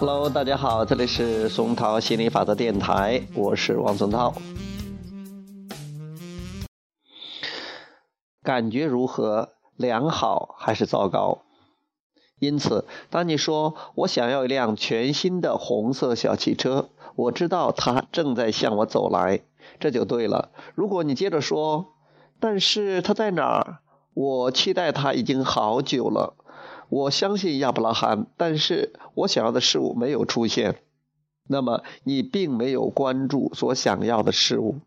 Hello，大家好，这里是松涛心理法则电台，我是王松涛。感觉如何？良好还是糟糕？因此，当你说我想要一辆全新的红色小汽车，我知道它正在向我走来，这就对了。如果你接着说，但是它在哪儿？我期待它已经好久了。我相信亚伯拉罕，但是我想要的事物没有出现。那么你并没有关注所想要的事物，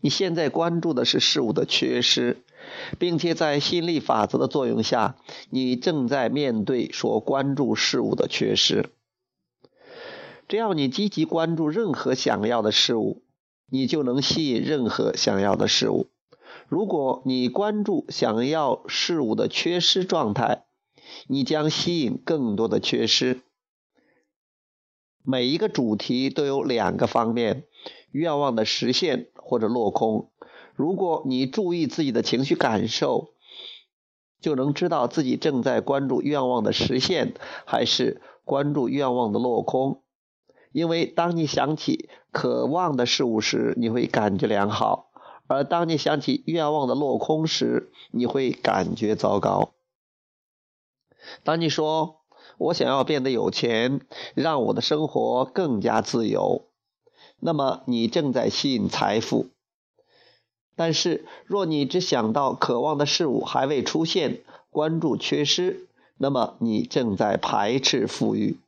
你现在关注的是事物的缺失，并且在心力法则的作用下，你正在面对所关注事物的缺失。只要你积极关注任何想要的事物，你就能吸引任何想要的事物。如果你关注想要事物的缺失状态，你将吸引更多的缺失。每一个主题都有两个方面：愿望的实现或者落空。如果你注意自己的情绪感受，就能知道自己正在关注愿望的实现，还是关注愿望的落空。因为当你想起渴望的事物时，你会感觉良好；而当你想起愿望的落空时，你会感觉糟糕。当你说“我想要变得有钱，让我的生活更加自由”，那么你正在吸引财富。但是，若你只想到渴望的事物还未出现，关注缺失，那么你正在排斥富裕。